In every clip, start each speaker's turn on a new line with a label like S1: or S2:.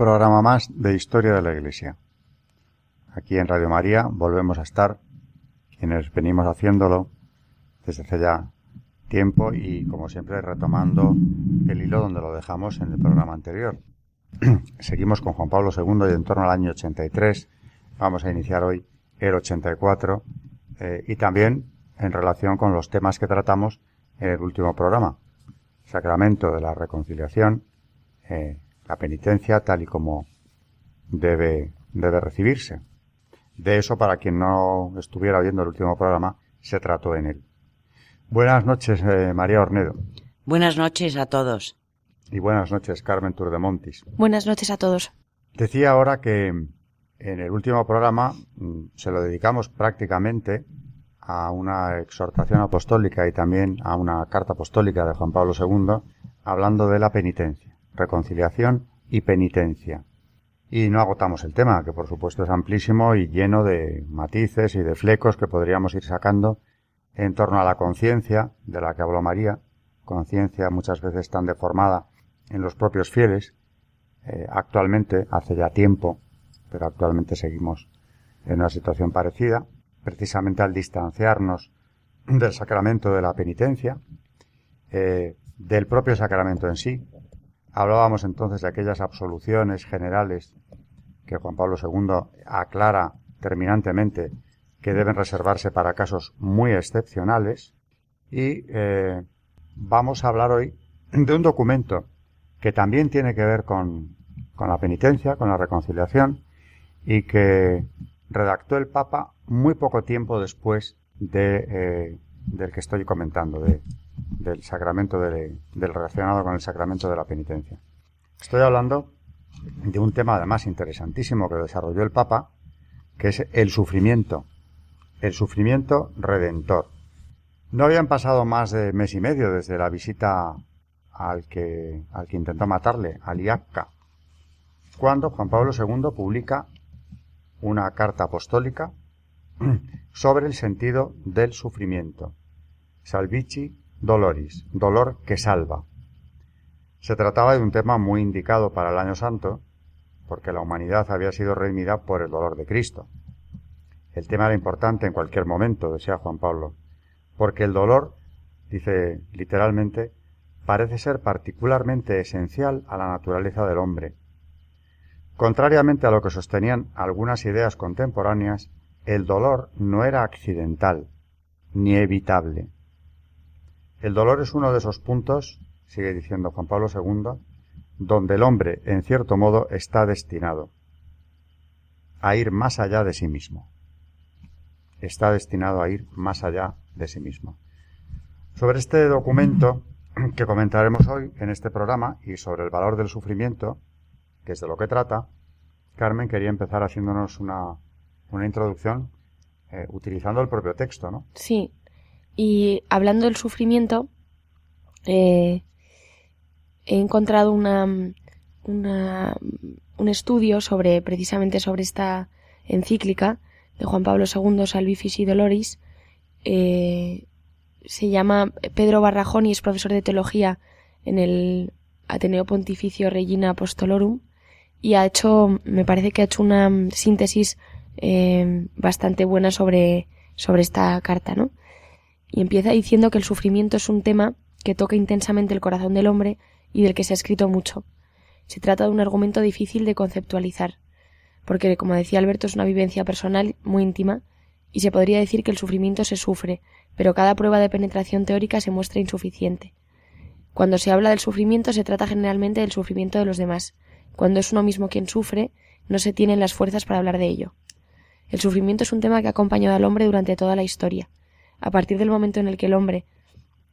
S1: Programa más de Historia de la Iglesia. Aquí en Radio María volvemos a estar, quienes venimos haciéndolo desde hace ya tiempo y, como siempre, retomando el hilo donde lo dejamos en el programa anterior. Seguimos con Juan Pablo II y en torno al año 83 vamos a iniciar hoy el 84 eh, y también en relación con los temas que tratamos en el último programa. Sacramento de la reconciliación, eh, la penitencia tal y como debe, debe recibirse. De eso, para quien no estuviera viendo el último programa, se trató en él. Buenas noches, eh, María Ornedo.
S2: Buenas noches a todos.
S1: Y buenas noches, Carmen Turdemontis.
S3: Buenas noches a todos.
S1: Decía ahora que en el último programa mm, se lo dedicamos prácticamente a una exhortación apostólica y también a una carta apostólica de Juan Pablo II, hablando de la penitencia reconciliación y penitencia. Y no agotamos el tema, que por supuesto es amplísimo y lleno de matices y de flecos que podríamos ir sacando en torno a la conciencia de la que habló María, conciencia muchas veces tan deformada en los propios fieles. Eh, actualmente, hace ya tiempo, pero actualmente seguimos en una situación parecida, precisamente al distanciarnos del sacramento de la penitencia, eh, del propio sacramento en sí, Hablábamos entonces de aquellas absoluciones generales que Juan Pablo II aclara terminantemente que deben reservarse para casos muy excepcionales. Y eh, vamos a hablar hoy de un documento que también tiene que ver con, la penitencia, con la reconciliación y que redactó el Papa muy poco tiempo después de, eh, del que estoy comentando, de, del sacramento del relacionado con el sacramento de la penitencia. Estoy hablando de un tema además interesantísimo que desarrolló el Papa, que es el sufrimiento, el sufrimiento redentor. No habían pasado más de mes y medio desde la visita al que, al que intentó matarle, al Iacca, cuando Juan Pablo II publica una carta apostólica sobre el sentido del sufrimiento. Salvici Doloris, dolor que salva. Se trataba de un tema muy indicado para el año santo, porque la humanidad había sido redimida por el dolor de Cristo. El tema era importante en cualquier momento, decía Juan Pablo, porque el dolor, dice literalmente, parece ser particularmente esencial a la naturaleza del hombre. Contrariamente a lo que sostenían algunas ideas contemporáneas, el dolor no era accidental, ni evitable. El dolor es uno de esos puntos, sigue diciendo Juan Pablo II, donde el hombre, en cierto modo, está destinado a ir más allá de sí mismo. Está destinado a ir más allá de sí mismo. Sobre este documento que comentaremos hoy en este programa y sobre el valor del sufrimiento, que es de lo que trata, Carmen quería empezar haciéndonos una, una introducción eh, utilizando el propio texto, ¿no?
S3: Sí, y hablando del sufrimiento, eh, he encontrado un estudio sobre precisamente sobre esta encíclica de Juan Pablo II, Salvifici y Doloris. Eh, se llama Pedro Barrajón y es profesor de teología en el Ateneo Pontificio Regina Apostolorum y ha hecho, me parece que ha hecho una síntesis eh, bastante buena sobre, sobre esta carta, ¿no? Y empieza diciendo que el sufrimiento es un tema que toca intensamente el corazón del hombre y del que se ha escrito mucho. Se trata de un argumento difícil de conceptualizar, porque, como decía Alberto, es una vivencia personal muy íntima, y se podría decir que el sufrimiento se sufre, pero cada prueba de penetración teórica se muestra insuficiente. Cuando se habla del sufrimiento se trata generalmente del sufrimiento de los demás. Cuando es uno mismo quien sufre, no se tienen las fuerzas para hablar de ello. El sufrimiento es un tema que ha acompañado al hombre durante toda la historia. A partir del momento en el que el hombre,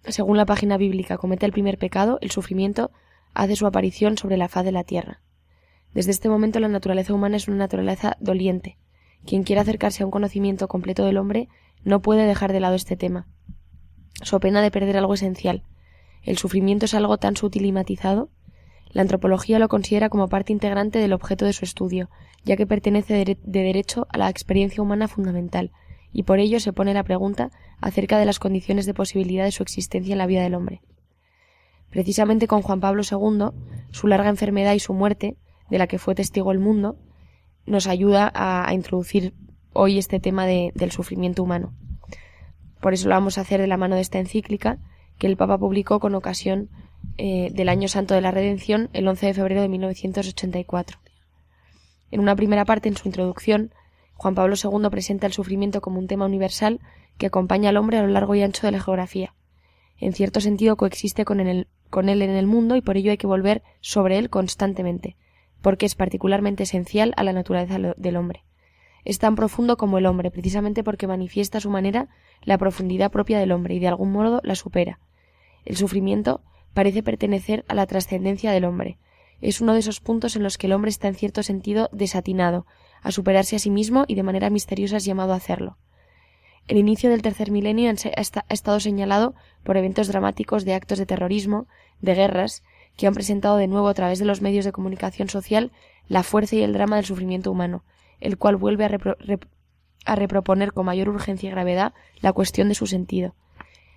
S3: según la página bíblica, comete el primer pecado, el sufrimiento hace su aparición sobre la faz de la tierra. Desde este momento la naturaleza humana es una naturaleza doliente. Quien quiera acercarse a un conocimiento completo del hombre no puede dejar de lado este tema. So pena de perder algo esencial. El sufrimiento es algo tan sutil y matizado. La antropología lo considera como parte integrante del objeto de su estudio, ya que pertenece de, derecho a la experiencia humana fundamental, y por ello se pone la pregunta acerca de las condiciones de posibilidad de su existencia en la vida del hombre. Precisamente con Juan Pablo II, su larga enfermedad y su muerte, de la que fue testigo el mundo, nos ayuda a, introducir hoy este tema del sufrimiento humano. Por eso lo vamos a hacer de la mano de esta encíclica que el Papa publicó con ocasión eh, del Año Santo de la Redención el 11 de febrero de 1984. En una primera parte, en su introducción, Juan Pablo II presenta el sufrimiento como un tema universal que acompaña al hombre a lo largo y ancho de la geografía. En cierto sentido coexiste con, con él en el mundo y por ello hay que volver sobre él constantemente, porque es particularmente esencial a la naturaleza del hombre. Es tan profundo como el hombre, precisamente porque manifiesta a su manera la profundidad propia del hombre y de algún modo la supera. El sufrimiento parece pertenecer a la trascendencia del hombre, es uno de esos puntos en los que el hombre está en cierto sentido desatinado, a superarse a sí mismo y de manera misteriosa es llamado a hacerlo. El inicio del tercer milenio ha estado señalado por eventos dramáticos de actos de terrorismo, de guerras, que han presentado de nuevo a través de los medios de comunicación social la fuerza y el drama del sufrimiento humano, el cual vuelve a, a reproponer con mayor urgencia y gravedad la cuestión de su sentido.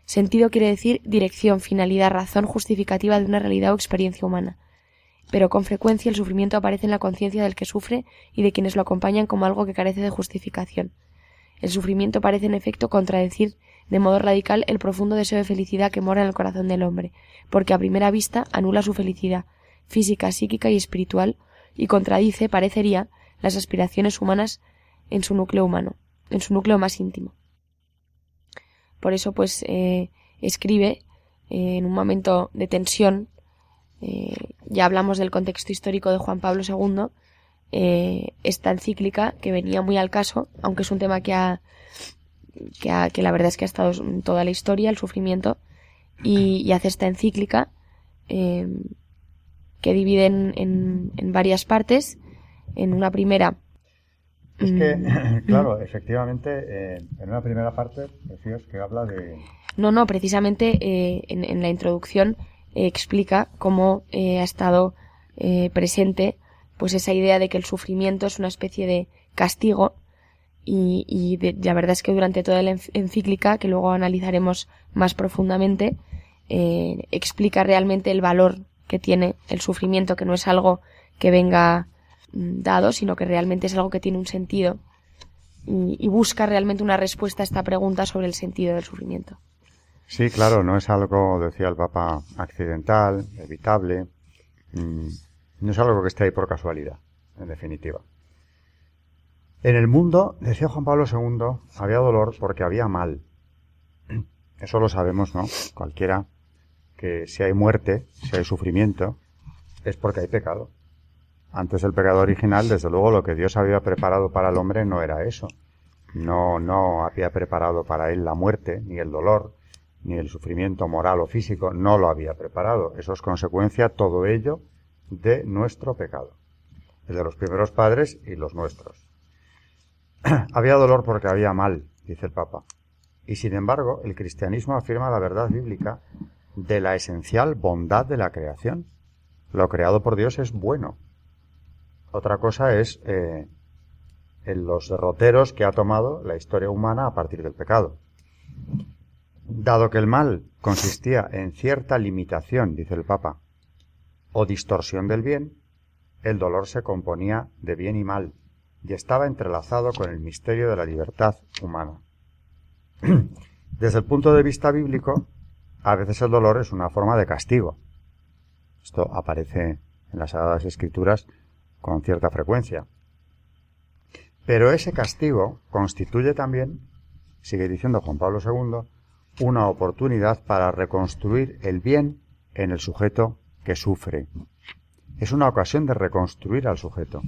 S3: Sentido quiere decir dirección, finalidad, razón justificativa de una realidad o experiencia humana pero con frecuencia el sufrimiento aparece en la conciencia del que sufre y de quienes lo acompañan como algo que carece de justificación. El sufrimiento parece en efecto contradecir de modo radical el profundo deseo de felicidad que mora en el corazón del hombre, porque a primera vista anula su felicidad física, psíquica y espiritual y contradice, parecería, las aspiraciones humanas en su núcleo humano, en su núcleo más íntimo. Por eso, pues, eh, escribe eh, en un momento de tensión eh, ya hablamos del contexto histórico de Juan Pablo II, eh, esta encíclica que venía muy al caso, aunque es un tema que ha, que, la verdad es que ha estado en toda la historia, el sufrimiento, y, hace esta encíclica eh, que divide en, en, varias partes. En una primera.
S1: Es que, mm, claro, efectivamente, en una primera parte decías que habla de.
S3: No, no, precisamente en, en la introducción explica cómo eh, ha estado eh, presente pues esa idea de que el sufrimiento es una especie de castigo y, la verdad es que durante toda la encíclica, que luego analizaremos más profundamente, eh, explica realmente el valor que tiene el sufrimiento, que no es algo que venga mm, dado, sino que realmente es algo que tiene un sentido y busca realmente una respuesta a esta pregunta sobre el sentido del sufrimiento.
S1: Sí, claro, no es algo, decía el Papa, accidental, evitable, mm, no es algo que esté ahí por casualidad, en definitiva. En el mundo, decía Juan Pablo II, había dolor porque había mal. Eso lo sabemos, ¿no? Cualquiera que si hay muerte, si hay sufrimiento, es porque hay pecado. Antes del pecado original, desde luego, lo que Dios había preparado para el hombre no era eso. No, no había preparado para él la muerte, ni el dolor, ni el sufrimiento moral o físico, no lo había preparado. Eso es consecuencia, todo ello, de nuestro pecado. El de los primeros padres y los nuestros. había dolor porque había mal, dice el Papa. Y sin embargo, el cristianismo afirma la verdad bíblica de la esencial bondad de la creación. Lo creado por Dios es bueno. Otra cosa es eh, en los derroteros que ha tomado la historia humana a partir del pecado. Dado que el mal consistía en cierta limitación, dice el Papa, o distorsión del bien, el dolor se componía de bien y mal y estaba entrelazado con el misterio de la libertad humana. Desde el punto de vista bíblico, a veces el dolor es una forma de castigo. Esto aparece en las Sagradas Escrituras con cierta frecuencia. Pero ese castigo constituye también, sigue diciendo Juan Pablo II, una oportunidad para reconstruir el bien en el sujeto que sufre. Es una ocasión de reconstruir al sujeto.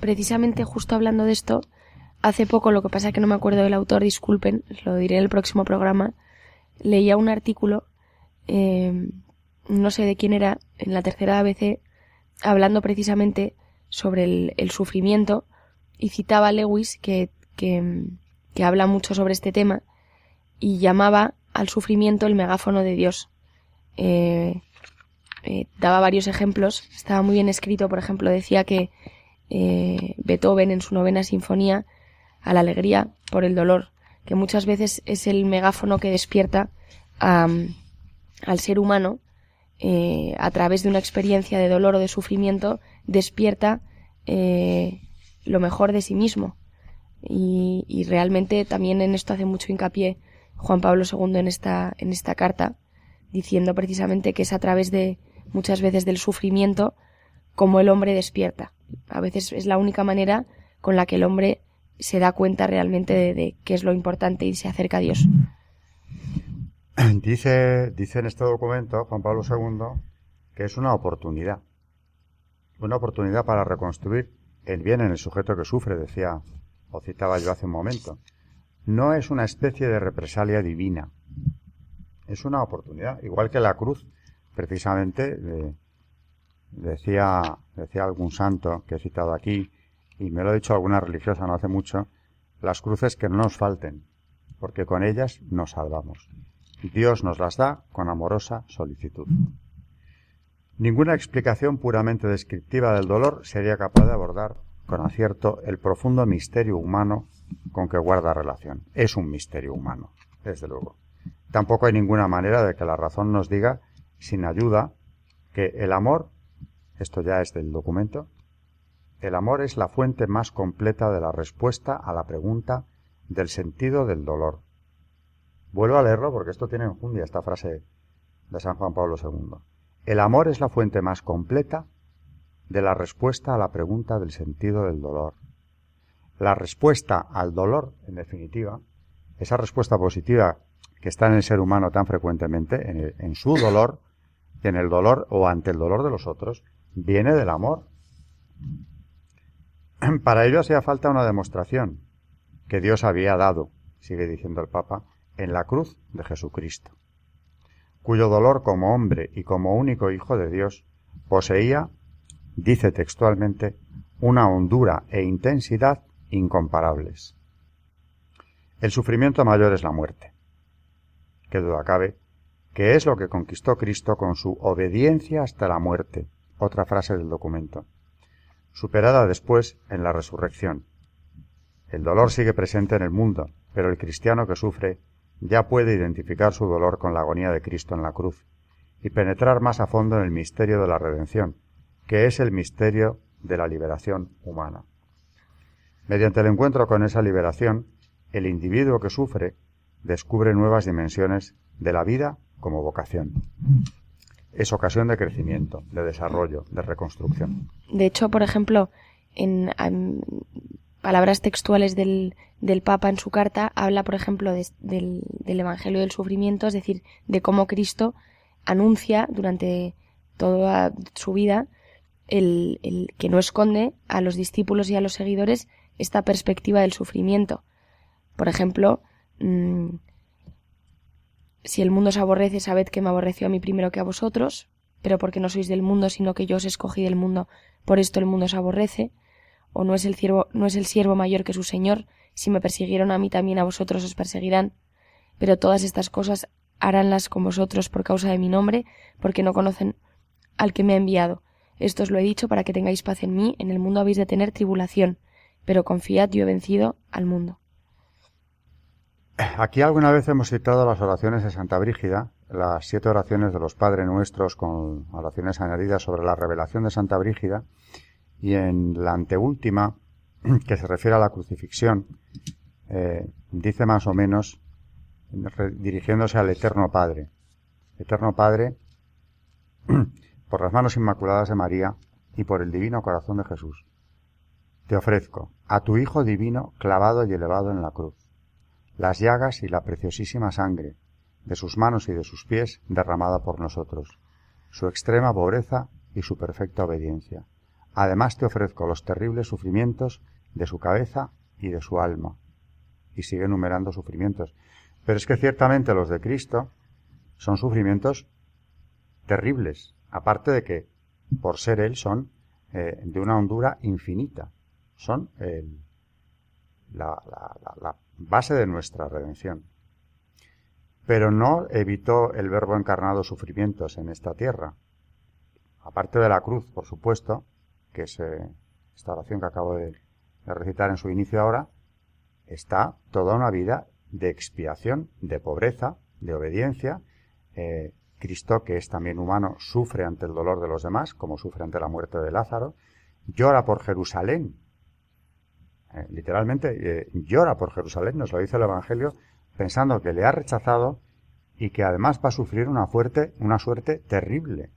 S3: Precisamente justo hablando de esto, hace poco, lo que pasa es que no me acuerdo del autor, disculpen, lo diré en el próximo programa, leía un artículo, eh, no sé de quién era, en la tercera ABC, hablando precisamente sobre el, sufrimiento y citaba a Lewis que, que, que habla mucho sobre este tema y llamaba al sufrimiento el megáfono de Dios. Eh, eh, daba varios ejemplos, estaba muy bien escrito, por ejemplo, decía que eh, Beethoven en su novena sinfonía a la alegría por el dolor, que muchas veces es el megáfono que despierta al ser humano a través de una experiencia de dolor o de sufrimiento, despierta lo mejor de sí mismo. Y, realmente también en esto hace mucho hincapié Juan Pablo II en esta, en esta carta, diciendo precisamente que es a través de muchas veces del sufrimiento como el hombre despierta. A veces es la única manera con la que el hombre se da cuenta realmente de, qué es lo importante y se acerca a Dios.
S1: Dice, dice en este documento Juan Pablo II que es una oportunidad. Una oportunidad para reconstruir el bien en el sujeto que sufre, decía o citaba yo hace un momento. No es una especie de represalia divina. Es una oportunidad. Igual que la cruz, precisamente, decía, decía algún santo que he citado aquí, y me lo ha dicho alguna religiosa no hace mucho, las cruces que no nos falten, porque con ellas nos salvamos. Dios nos las da con amorosa solicitud. Ninguna explicación puramente descriptiva del dolor sería capaz de abordar con acierto el profundo misterio humano con que guarda relación. Es un misterio humano, desde luego. Tampoco hay ninguna manera de que la razón nos diga, sin ayuda, que el amor, esto ya es del documento, el amor es la fuente más completa de la respuesta a la pregunta del sentido del dolor. Vuelvo a leerlo porque esto tiene enjundia, esta frase de San Juan Pablo II. El amor es la fuente más completa de la respuesta a la pregunta del sentido del dolor. La respuesta al dolor, en definitiva, esa respuesta positiva que está en el ser humano tan frecuentemente, en, en su dolor, en el dolor o ante el dolor de los otros, viene del amor. Para ello hacía falta una demostración que Dios había dado, sigue diciendo el Papa, en la cruz de Jesucristo, cuyo dolor como hombre y como único Hijo de Dios poseía, dice textualmente, una hondura e intensidad incomparables. El sufrimiento mayor es la muerte. Qué duda cabe que es lo que conquistó Cristo con su obediencia hasta la muerte, otra frase del documento superada después en la resurrección. El dolor sigue presente en el mundo, pero el cristiano que sufre ya puede identificar su dolor con la agonía de Cristo en la cruz y penetrar más a fondo en el misterio de la redención, que es el misterio de la liberación humana. Mediante el encuentro con esa liberación, el individuo que sufre descubre nuevas dimensiones de la vida como vocación es ocasión de crecimiento, de desarrollo, de reconstrucción.
S3: De hecho, por ejemplo, en, palabras textuales del, del, Papa en su carta, habla, por ejemplo, del, Evangelio del Sufrimiento, es decir, de cómo Cristo anuncia durante toda su vida el, el, que no esconde a los discípulos y a los seguidores esta perspectiva del sufrimiento. Por ejemplo, mm, si el mundo os aborrece, sabed que me aborreció a mí primero que a vosotros, pero porque no sois del mundo, sino que yo os escogí del mundo, por esto el mundo os aborrece. O no es el siervo, no es el siervo mayor que su señor, si me persiguieron a mí también a vosotros os perseguirán. Pero todas estas cosas haránlas con vosotros por causa de mi nombre, porque no conocen al que me ha enviado. Esto os lo he dicho para que tengáis paz en mí, en el mundo habéis de tener tribulación, pero confiad, yo vencido al mundo.
S1: Aquí alguna vez hemos citado las oraciones de Santa Brígida, las siete oraciones de los Padres Nuestros con oraciones añadidas sobre la revelación de Santa Brígida, y en la anteúltima, que se refiere a la crucifixión, eh, dice más o menos, dirigiéndose al Eterno Padre, Eterno Padre, por las manos inmaculadas de María y por el divino corazón de Jesús, te ofrezco a tu Hijo divino clavado y elevado en la cruz las llagas y la preciosísima sangre de sus manos y de sus pies derramada por nosotros, su extrema pobreza y su perfecta obediencia. Además te ofrezco los terribles sufrimientos de su cabeza y de su alma. Y sigue enumerando sufrimientos. Pero es que ciertamente los de Cristo son sufrimientos terribles, aparte de que, por ser Él, son eh, de una hondura infinita. Son la, base de nuestra redención. Pero no evitó el Verbo encarnado sufrimientos en esta tierra. Aparte de la cruz, por supuesto, que es eh, esta oración que acabo de, recitar en su inicio ahora, está toda una vida de expiación, de pobreza, de obediencia. Eh, Cristo, que es también humano, sufre ante el dolor de los demás, como sufre ante la muerte de Lázaro, llora por Jerusalén. Eh, literalmente llora por Jerusalén, nos lo dice el Evangelio, pensando que le ha rechazado y que además va a sufrir una, fuerte, una suerte terrible.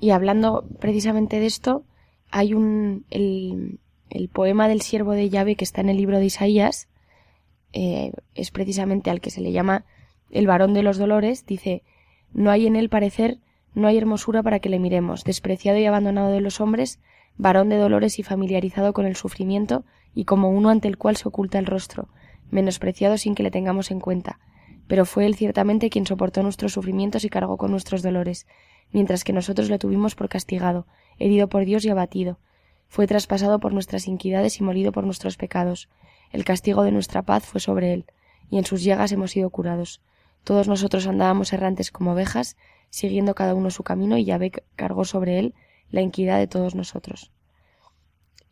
S3: Y hablando precisamente de esto, hay un el, poema del siervo de Yahvé que está en el libro de Isaías, eh, es precisamente al que se le llama el varón de los dolores, dice, no hay en él parecer, no hay hermosura para que le miremos, despreciado y abandonado de los hombres, varón de dolores y familiarizado con el sufrimiento, y como uno ante el cual se oculta el rostro, menospreciado sin que le tengamos en cuenta. Pero fue él ciertamente quien soportó nuestros sufrimientos y cargó con nuestros dolores, mientras que nosotros le tuvimos por castigado, herido por Dios y abatido. Fue traspasado por nuestras iniquidades y molido por nuestros pecados. El castigo de nuestra paz fue sobre él, y en sus llagas hemos sido curados. Todos nosotros andábamos errantes como ovejas, siguiendo cada uno su camino, y Yahvé cargó sobre él la iniquidad de todos nosotros.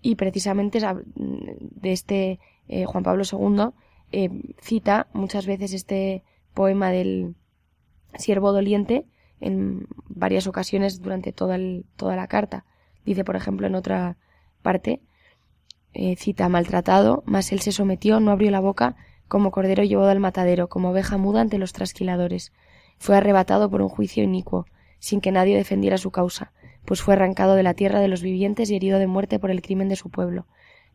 S3: Y precisamente de este eh, Juan Pablo II eh, cita muchas veces este poema del siervo doliente en varias ocasiones durante toda, toda la carta. Dice, por ejemplo, en otra parte, eh, cita maltratado, mas él se sometió, no abrió la boca, como cordero llevado al matadero, como oveja muda ante los trasquiladores. Fue arrebatado por un juicio inicuo, sin que nadie defendiera su causa, pues fue arrancado de la tierra de los vivientes y herido de muerte por el crimen de su pueblo.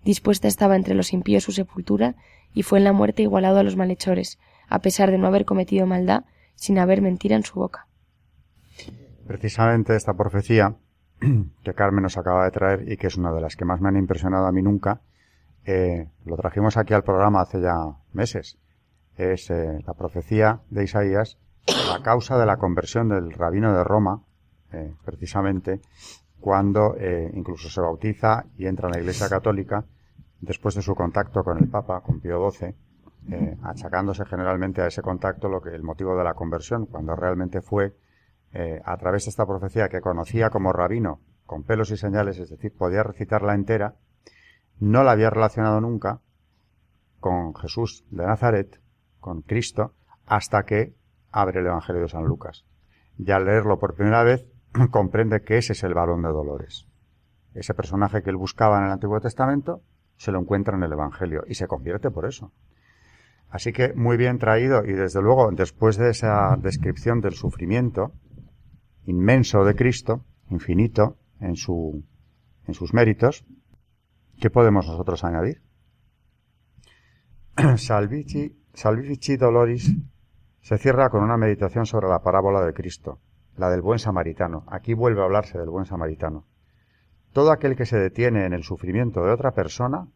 S3: Dispuesta estaba entre los impíos su sepultura, y fue en la muerte igualado a los malhechores, a pesar de no haber cometido maldad, sin haber mentira en su boca.
S1: Precisamente esta profecía que Carmen nos acaba de traer y que es una de las que más me han impresionado a mí nunca, eh, lo trajimos aquí al programa hace ya meses. Es eh, la profecía de Isaías, la causa de la conversión del rabino de Roma, eh, precisamente, cuando incluso se bautiza y entra en la Iglesia Católica después de su contacto con el Papa, con Pío XII, achacándose generalmente a ese contacto lo que el motivo de la conversión, cuando realmente fue eh, a través de esta profecía que conocía como rabino, con pelos y señales, es decir, podía recitarla entera, no la había relacionado nunca con Jesús de Nazaret, con Cristo, hasta que abre el Evangelio de San Lucas. Y al leerlo por primera vez, comprende que ese es el varón de dolores. Ese personaje que él buscaba en el Antiguo Testamento, se lo encuentra en el Evangelio y se convierte por eso. Así que muy bien traído y desde luego después de esa descripción del sufrimiento, inmenso de Cristo, infinito en, su, en sus méritos, ¿qué podemos nosotros añadir? Salvici, Salvici Doloris se cierra con una meditación sobre la parábola de Cristo, la del buen samaritano. Aquí vuelve a hablarse del buen samaritano. Todo aquel que se detiene en el sufrimiento de otra persona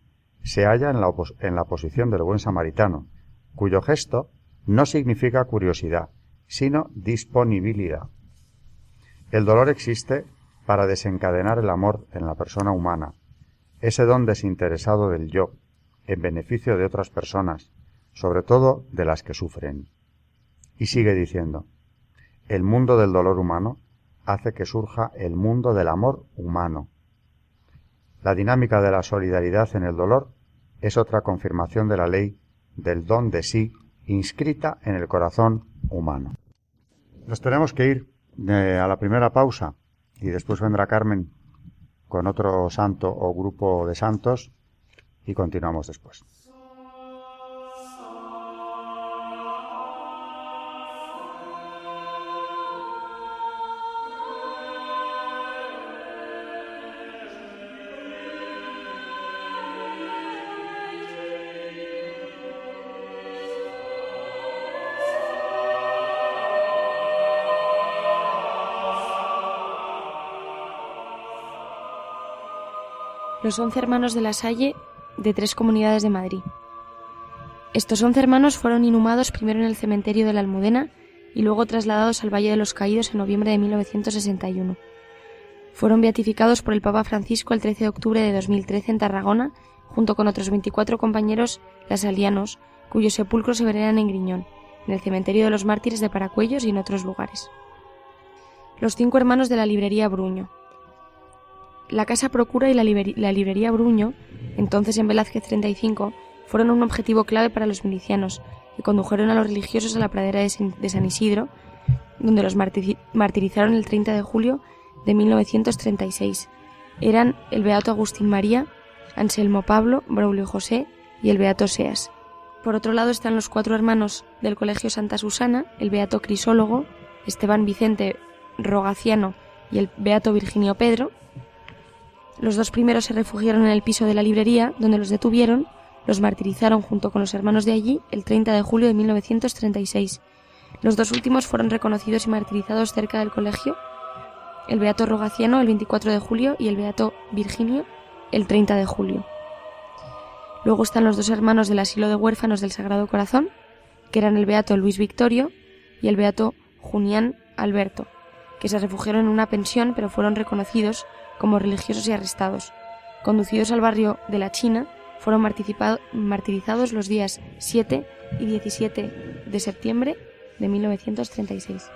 S1: se halla en la, en la posición del buen samaritano, cuyo gesto no significa curiosidad, sino disponibilidad. El dolor existe para desencadenar el amor en la persona humana, ese don desinteresado del yo, en beneficio de otras personas, sobre todo de las que sufren. Y sigue diciendo, el mundo del dolor humano hace que surja el mundo del amor humano. La dinámica de la solidaridad en el dolor es otra confirmación de la ley del don de sí inscrita en el corazón humano. Nos tenemos que ir a la primera pausa y después vendrá Carmen con otro santo o grupo de santos y continuamos después.
S3: Los once hermanos de la Salle de tres comunidades de Madrid. Estos once hermanos fueron inhumados primero en el cementerio de la Almudena y luego trasladados al Valle de los Caídos en noviembre de 1961. Fueron beatificados por el Papa Francisco el 13 de octubre de 2013 en Tarragona, junto con otros 24 compañeros lasalianos, cuyos sepulcros se veneran en Griñón, en el cementerio de los mártires de Paracuellos y en otros lugares. Los cinco hermanos de la librería Bruño. La Casa Procura y la, librería Bruño, entonces en Velázquez 35, fueron un objetivo clave para los milicianos, que condujeron a los religiosos a la pradera de San Isidro, donde los martirizaron el 30 de julio de 1936. Eran el Beato Agustín María, Anselmo Pablo, Braulio José y el Beato Seas. Por otro lado están los cuatro hermanos del Colegio Santa Susana, el Beato Crisólogo, Esteban Vicente Rogaciano y el Beato Virginio Pedro. Los dos primeros se refugiaron en el piso de la librería, donde los detuvieron los martirizaron junto con los hermanos de allí el 30 de julio de 1936. Los dos últimos fueron reconocidos y martirizados cerca del colegio, el Beato Rogaciano el 24 de julio y el Beato Virginio el 30 de julio. Luego están los dos hermanos del asilo de huérfanos del Sagrado Corazón, que eran el Beato Luis Victorio y el Beato Junián Alberto, que se refugiaron en una pensión pero fueron reconocidos como religiosos y arrestados. Conducidos al barrio de la China, fueron martirizados los días 7 y 17 de septiembre de 1936.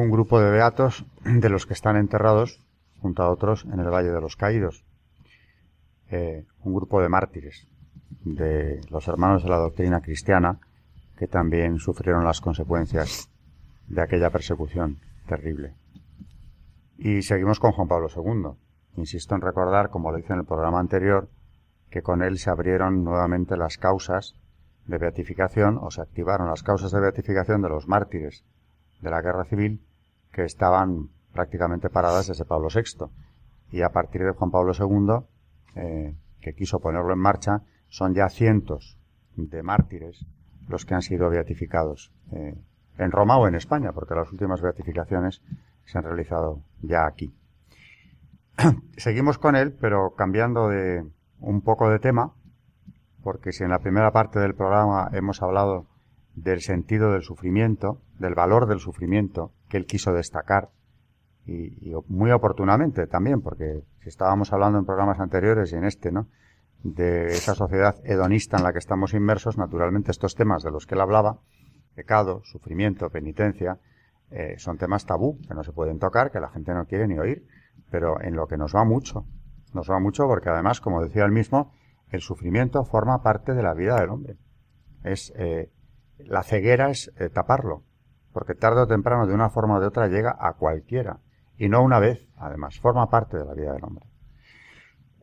S1: Un grupo de beatos de los que están enterrados junto a otros en el Valle de los Caídos. Eh, un grupo de mártires de los hermanos de la doctrina cristiana que también sufrieron las consecuencias de aquella persecución terrible. Y seguimos con Juan Pablo II. Insisto en recordar, como lo hice en el programa anterior, que con él se abrieron nuevamente las causas de beatificación o se activaron las causas de beatificación de los mártires de la guerra civil que estaban prácticamente paradas desde Pablo VI. Y a partir de Juan Pablo II, eh, que quiso ponerlo en marcha, son ya cientos de mártires los que han sido beatificados eh, en Roma o en España, porque las últimas beatificaciones se han realizado ya aquí. Seguimos con él, pero cambiando de un poco de tema, porque si en la primera parte del programa hemos hablado del sentido del sufrimiento, del valor del sufrimiento que él quiso destacar, y, muy oportunamente también, porque si estábamos hablando en programas anteriores y en este, ¿no? de esa sociedad hedonista en la que estamos inmersos, naturalmente estos temas de los que él hablaba, pecado, sufrimiento, penitencia, eh, son temas tabú, que no se pueden tocar, que la gente no quiere ni oír, pero en lo que nos va mucho, nos va mucho porque además, como decía él mismo, el sufrimiento forma parte de la vida del hombre. Es eh, la ceguera es eh, taparlo, porque tarde o temprano, de una forma o de otra, llega a cualquiera, y no una vez, además, forma parte de la vida del hombre.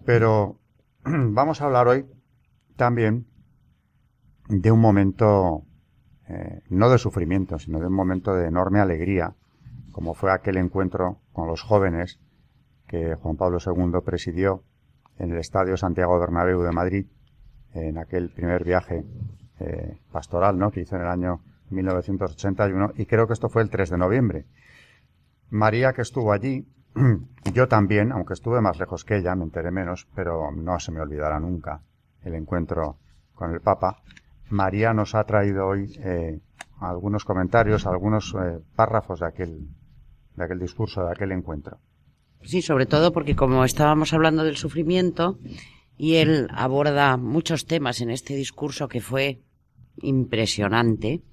S1: Pero vamos a hablar hoy también de un momento, eh, no de sufrimiento, sino de un momento de enorme alegría, como fue aquel encuentro con los jóvenes que Juan Pablo II presidió en el Estadio Santiago Bernabéu de Madrid, en aquel primer viaje eh, pastoral, ¿no? Que hizo en el año 1981 y creo que esto fue el 3 de noviembre. María que estuvo allí, y yo también, aunque estuve más lejos que ella, me enteré menos, pero no se me olvidará nunca el encuentro con el Papa. María nos ha traído hoy eh, algunos comentarios, algunos eh, párrafos de aquel, de aquel discurso, de aquel encuentro.
S2: Sí, sobre todo porque como estábamos hablando del sufrimiento y él aborda muchos temas en este discurso que fue impresionante,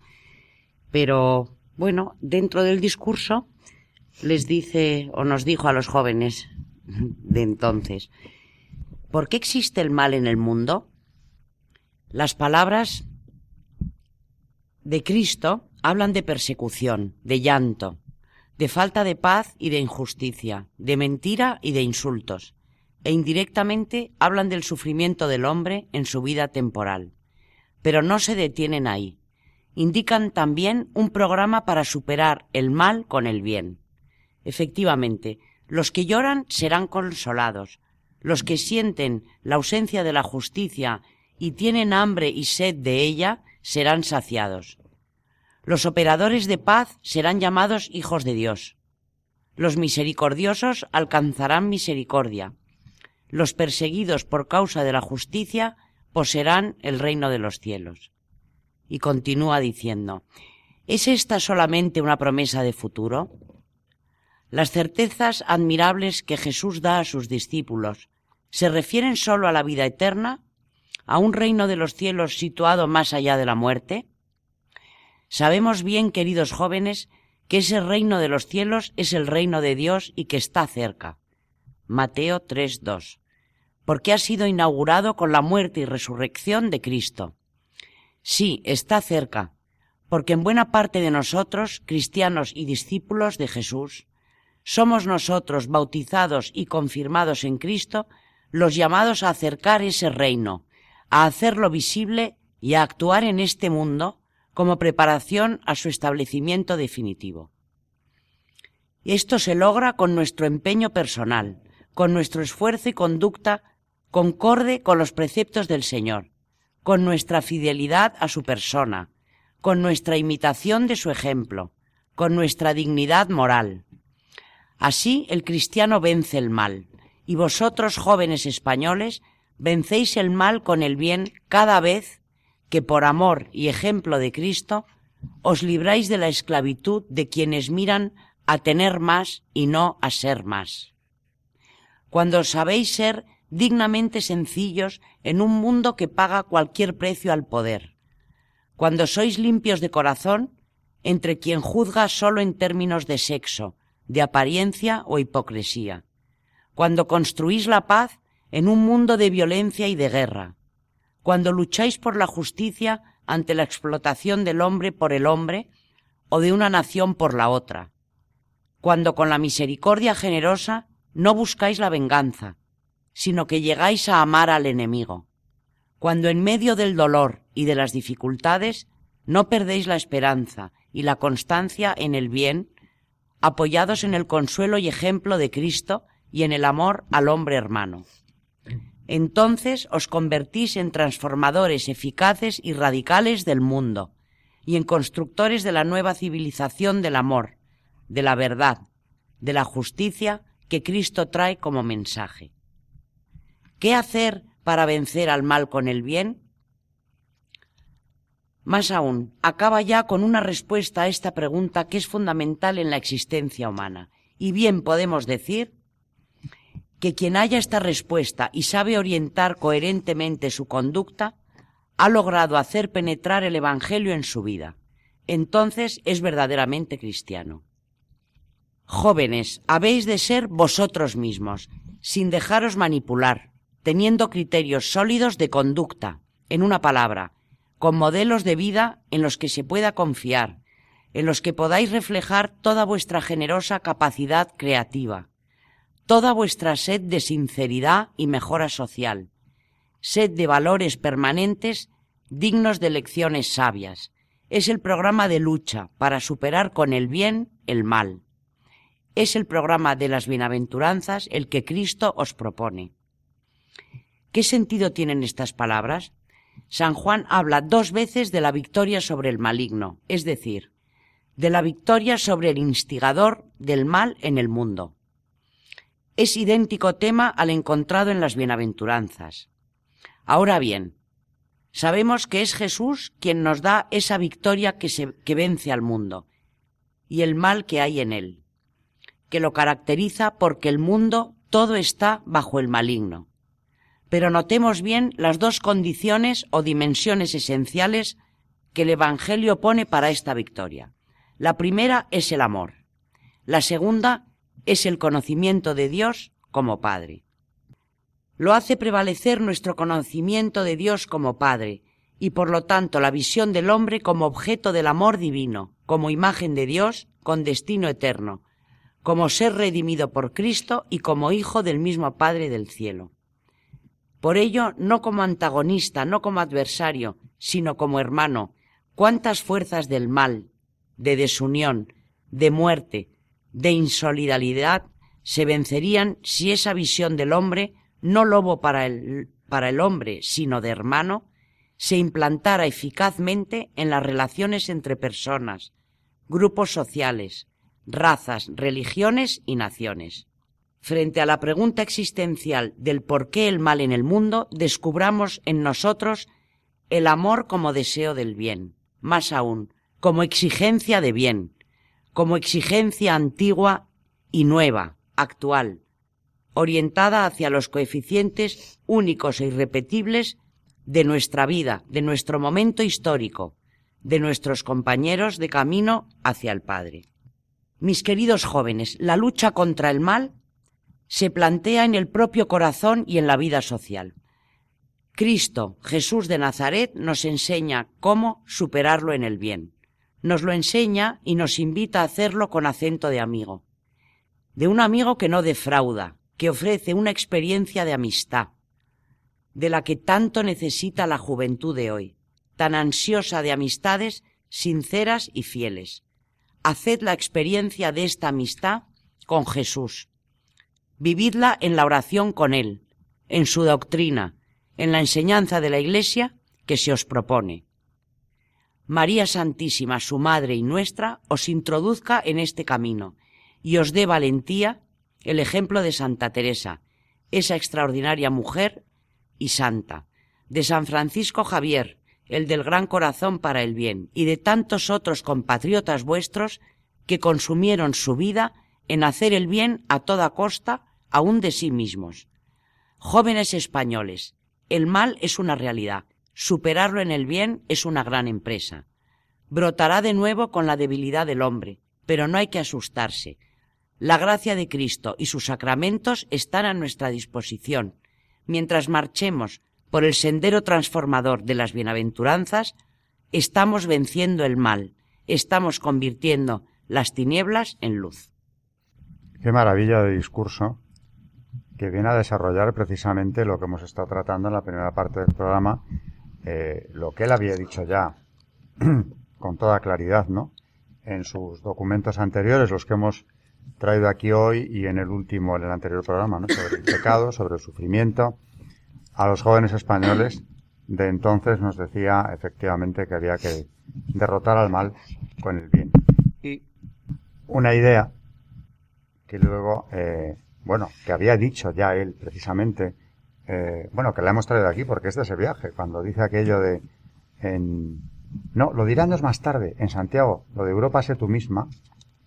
S2: pero bueno, dentro del discurso les dice o nos dijo a los jóvenes de entonces, ¿por qué existe el mal en el mundo? Las palabras de Cristo hablan de persecución, de llanto, de falta de paz y de injusticia, de mentira y de insultos, e indirectamente hablan del sufrimiento del hombre en su vida temporal pero no se detienen ahí. Indican también un programa para superar el mal con el bien. Efectivamente, los que lloran serán consolados, los que sienten la ausencia de la justicia y tienen hambre y sed de ella serán saciados. Los operadores de paz serán llamados hijos de Dios. Los misericordiosos alcanzarán misericordia. Los perseguidos por causa de la justicia poseerán el reino de los cielos. Y continúa diciendo, ¿es esta solamente una promesa de futuro? Las certezas admirables que Jesús da a sus discípulos se refieren sólo a la vida eterna, a un reino de los cielos situado más allá de la muerte. Sabemos bien, queridos jóvenes, que ese reino de los cielos es el reino de Dios y que está cerca. Mateo 3.2. Porque ha sido inaugurado con la muerte y resurrección de Cristo. Sí, está cerca, porque en buena parte de nosotros, cristianos y discípulos de Jesús, somos nosotros bautizados y confirmados en Cristo los llamados a acercar ese reino, a hacerlo visible y a actuar en este mundo como preparación a su establecimiento definitivo. Esto se logra con nuestro empeño personal, con nuestro esfuerzo y conducta concorde con los preceptos del Señor, con nuestra fidelidad a su persona, con nuestra imitación de su ejemplo, con nuestra dignidad moral. Así el cristiano vence el mal, y vosotros, jóvenes españoles, vencéis el mal con el bien cada vez que por amor y ejemplo de Cristo os libráis de la esclavitud de quienes miran a tener más y no a ser más. Cuando sabéis ser dignamente sencillos en un mundo que paga cualquier precio al poder. Cuando sois limpios de corazón entre quien juzga solo en términos de sexo, de apariencia o hipocresía. Cuando construís la paz en un mundo de violencia y de guerra. Cuando lucháis por la justicia ante la explotación del hombre por el hombre o de una nación por la otra. Cuando con la misericordia generosa no buscáis la venganza, sino que llegáis a amar al enemigo. Cuando en medio del dolor y de las dificultades no perdéis la esperanza y la constancia en el bien, apoyados en el consuelo y ejemplo de Cristo y en el amor al hombre hermano. Entonces os convertís en transformadores eficaces y radicales del mundo, y en constructores de la nueva civilización del amor, de la verdad, de la justicia que Cristo trae como mensaje. ¿Qué hacer para vencer al mal con el bien? Más aún, acaba ya con una respuesta a esta pregunta que es fundamental en la existencia humana. Y bien podemos decir que quien haya esta respuesta y sabe orientar coherentemente su conducta, ha logrado hacer penetrar el Evangelio en su vida. Entonces es verdaderamente cristiano. Jóvenes, habéis de ser vosotros mismos, sin dejaros manipular, teniendo criterios sólidos de conducta, en una palabra, con modelos de vida en los que se pueda confiar, en los que podáis reflejar toda vuestra generosa capacidad creativa, toda vuestra sed de sinceridad y mejora social, sed de valores permanentes dignos de lecciones sabias. Es el programa de lucha para superar con el bien el mal. Es el programa de las bienaventuranzas el que Cristo os propone. ¿Qué sentido tienen estas palabras? San Juan habla dos veces de la victoria sobre el maligno, es decir, de la victoria sobre el instigador del mal en el mundo. Es idéntico tema al encontrado en las bienaventuranzas. Ahora bien, sabemos que es Jesús quien nos da esa victoria que, vence al mundo y el mal que hay en él, que lo caracteriza porque el mundo todo está bajo el maligno pero notemos bien las dos condiciones o dimensiones esenciales que el Evangelio pone para esta victoria. La primera es el amor. La segunda es el conocimiento de Dios como Padre. Lo hace prevalecer nuestro conocimiento de Dios como Padre y por lo tanto la visión del hombre como objeto del amor divino, como imagen de Dios con destino eterno, como ser redimido por Cristo y como hijo del mismo Padre del cielo. Por ello, no como antagonista, no como adversario, sino como hermano, cuántas fuerzas del mal, de desunión, de muerte, de insolidaridad se vencerían si esa visión del hombre, no lobo para el, para el hombre, sino de hermano, se implantara eficazmente en las relaciones entre personas, grupos sociales, razas, religiones y naciones. Frente a la pregunta existencial del por qué el mal en el mundo, descubramos en nosotros el amor como deseo del bien, más aún, como exigencia de bien, como exigencia antigua y nueva, actual, orientada hacia los coeficientes únicos e irrepetibles de nuestra vida, de nuestro momento histórico, de nuestros compañeros de camino hacia el Padre. Mis queridos jóvenes, la lucha contra el mal se plantea en el propio corazón y en la vida social. Cristo, Jesús de Nazaret, nos enseña cómo superarlo en el bien. Nos lo enseña y nos invita a hacerlo con acento de amigo. De un amigo que no defrauda, que ofrece una experiencia de amistad, de la que tanto necesita la juventud de hoy, tan ansiosa de amistades sinceras y fieles. Haced la experiencia de esta amistad con Jesús. Vividla en la oración con Él, en su doctrina, en la enseñanza de la Iglesia que se os propone. María Santísima, su Madre y nuestra, os introduzca en este camino y os dé valentía el ejemplo de Santa Teresa, esa extraordinaria mujer y santa, de San Francisco Javier, el del gran corazón para el bien, y de tantos otros compatriotas vuestros que consumieron su vida en hacer el bien a toda costa, aun de sí mismos. Jóvenes españoles, el mal es una realidad, superarlo en el bien es una gran empresa. Brotará de nuevo con la debilidad del hombre, pero no hay que asustarse. La gracia de Cristo y sus sacramentos están a nuestra disposición. Mientras marchemos por el sendero transformador de las bienaventuranzas, estamos venciendo el mal, estamos convirtiendo las tinieblas en luz.
S1: Qué maravilla de discurso que viene a desarrollar precisamente lo que hemos estado tratando en la primera parte del programa, eh, lo que él había dicho ya con toda claridad, ¿no? En sus documentos anteriores, los que hemos traído aquí hoy y en el último, en el anterior programa, ¿no? Sobre el pecado, sobre el sufrimiento. A los jóvenes españoles de entonces nos decía efectivamente que había que derrotar al mal con el bien. Y una idea que luego eh, bueno, que había dicho ya él precisamente, eh, bueno, que la hemos traído aquí porque es de ese viaje, cuando dice aquello de, en, no, lo dirá años más tarde, en Santiago, lo de Europa sé tú misma,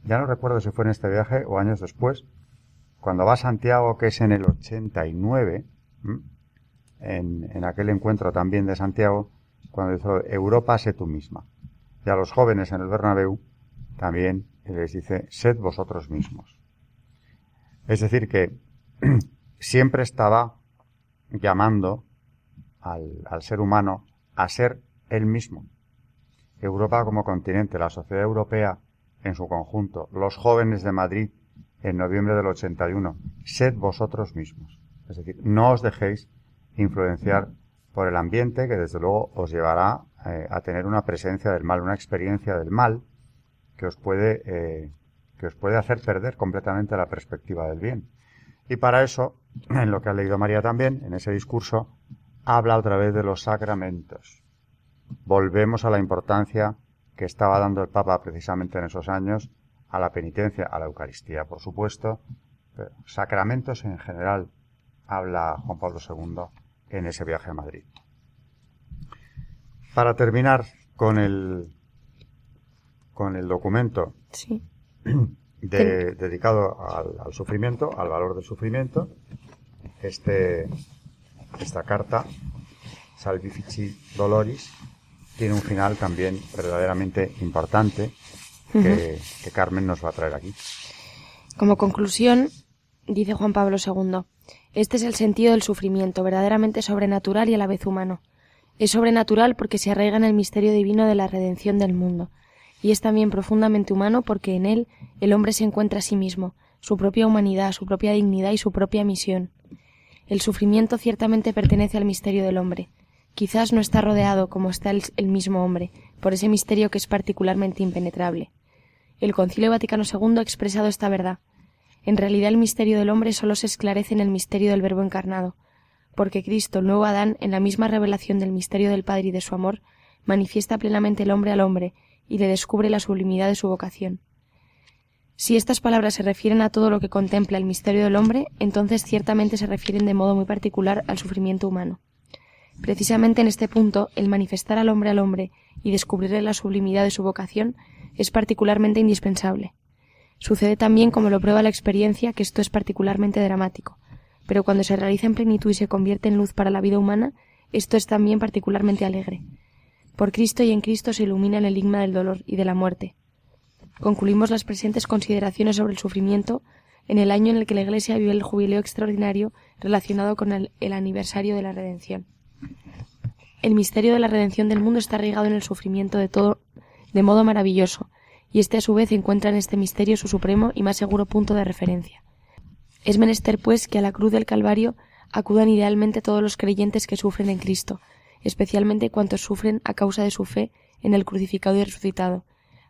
S1: ya no recuerdo si fue en este viaje o años después, cuando va a Santiago, que es en el 89, en, en aquel encuentro también de Santiago, cuando dice Europa sé tú misma. Y a los jóvenes en el Bernabéu también les dice, sed vosotros mismos. Es decir, que siempre estaba llamando al, ser humano a ser él mismo. Europa como continente, la sociedad europea en su conjunto, los jóvenes de Madrid en noviembre del 81, sed vosotros mismos. Es decir, no os dejéis influenciar por el ambiente que desde luego os llevará eh, a tener una presencia del mal, una experiencia del mal que os puede eh, que os puede hacer perder completamente la perspectiva del bien. Y para eso, en lo que ha leído María también, en ese discurso, habla otra vez de los sacramentos. Volvemos a la importancia que estaba dando el Papa precisamente en esos años a la penitencia, a la Eucaristía, por supuesto, pero sacramentos en general, habla Juan Pablo II en ese viaje a Madrid. Para terminar con el, con el documento
S3: sí
S1: dedicado al, sufrimiento, al valor del sufrimiento. Este, esta carta, Salvifici Doloris, tiene un final también verdaderamente importante que, que Carmen nos va a traer aquí.
S3: Como conclusión, dice Juan Pablo II, este es el sentido del sufrimiento, verdaderamente sobrenatural y a la vez humano. Es sobrenatural porque se arraiga en el misterio divino de la redención del mundo, y es también profundamente humano porque en él el hombre se encuentra a sí mismo, su propia humanidad, su propia dignidad y su propia misión. El sufrimiento ciertamente pertenece al misterio del hombre. Quizás no está rodeado como está el, mismo hombre, por ese misterio que es particularmente impenetrable. El Concilio Vaticano II ha expresado esta verdad. En realidad el misterio del hombre solo se esclarece en el misterio del Verbo encarnado, porque Cristo, nuevo Adán, en la misma revelación del misterio del Padre y de su amor, manifiesta plenamente el hombre al hombre y le descubre la sublimidad de su vocación. Si estas palabras se refieren a todo lo que contempla el misterio del hombre, entonces ciertamente se refieren de modo muy particular al sufrimiento humano. Precisamente en este punto, el manifestar al hombre al hombre y descubrirle la sublimidad de su vocación es particularmente indispensable. Sucede también, como lo prueba la experiencia, que esto es particularmente dramático, pero cuando se realiza en plenitud y se convierte en luz para la vida humana, esto es también particularmente alegre. Por Cristo y en Cristo se ilumina el enigma del dolor y de la muerte. Concluimos las presentes consideraciones sobre el sufrimiento en el año en el que la Iglesia vive el jubileo extraordinario relacionado con el, el aniversario de la redención. El misterio de la redención del mundo está arraigado en el sufrimiento de todo de modo maravilloso, y este a su vez encuentra en este misterio su supremo y más seguro punto de referencia. Es menester, pues, que a la cruz del Calvario acudan idealmente todos los creyentes que sufren en Cristo, especialmente cuantos sufren a causa de su fe en el crucificado y resucitado,